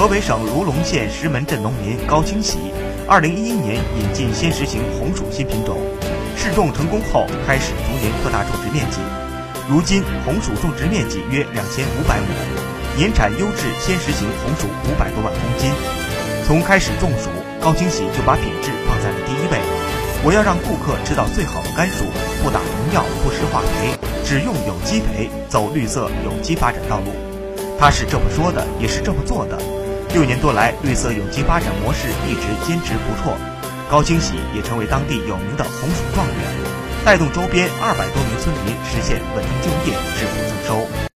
河北省卢龙县石门镇农民高清喜，二零一一年引进先实行红薯新品种，试种成功后开始逐年扩大种植面积。如今红薯种植面积约两千五百亩，年产优质先实行红薯五百多万公斤。从开始种薯，高清喜就把品质放在了第一位。我要让顾客吃到最好的甘薯，不打农药，不施化肥，只用有机肥，走绿色有机发展道路。他是这么说的，也是这么做的。六年多来，绿色有机发展模式一直坚持不辍，高清喜也成为当地有名的红薯状元，带动周边二百多名村民实现稳定就业、致富。